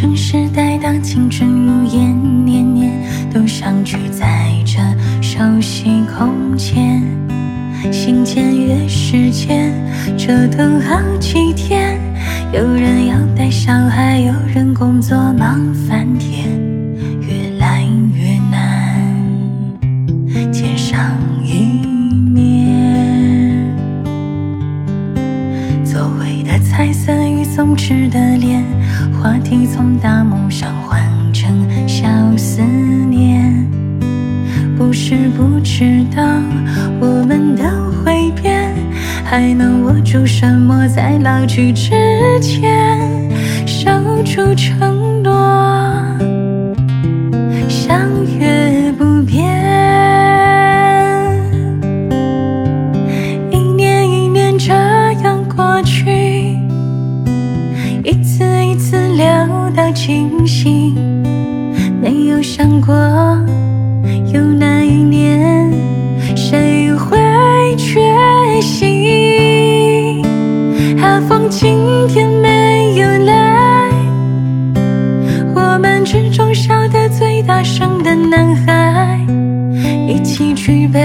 城市待当青春如烟，年年都相聚在这熟悉空间。心签约时间，折腾好几天。有人要带小孩，有人工作忙翻天，越来越难见上一面。所谓的彩色与松弛的话题从大梦想换成小思念。不是不知道我们都会变，还能握住什么在老去之前守住承诺，想清醒，没有想过。有哪一年，谁会缺席？阿峰今天没有来，我们之中笑得最大声的男孩，一起举杯，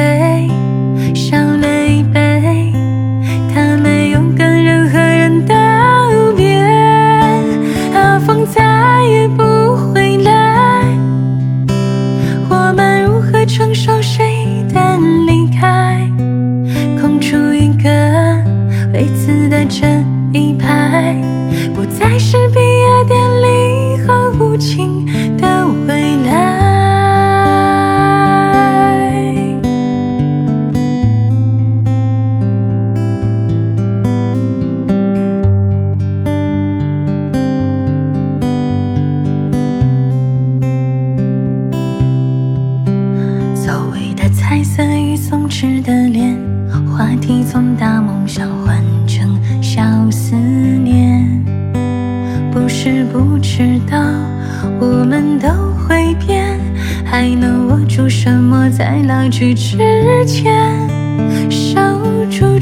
白色与松弛的脸，话题从大梦想换成小思念。不是不知道我们都会变，还能握住什么在老去之前守住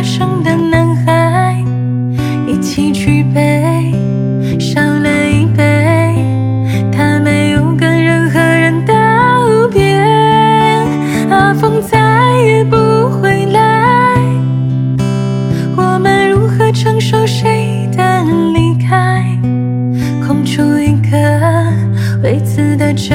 最大声的男孩，一起举杯，少了一杯。他没有跟任何人道别，阿峰再也不回来。我们如何承受谁的离开？空出一个位子的这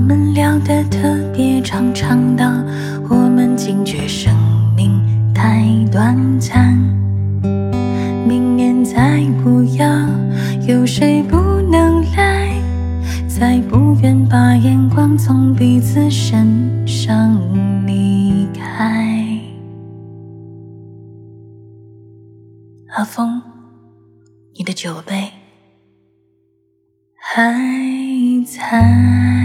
我们聊得特别长，长到我们惊觉生命太短暂。明年再不要，有谁不能来？再不愿把眼光从彼此身上离开。阿峰，你的酒杯。还在。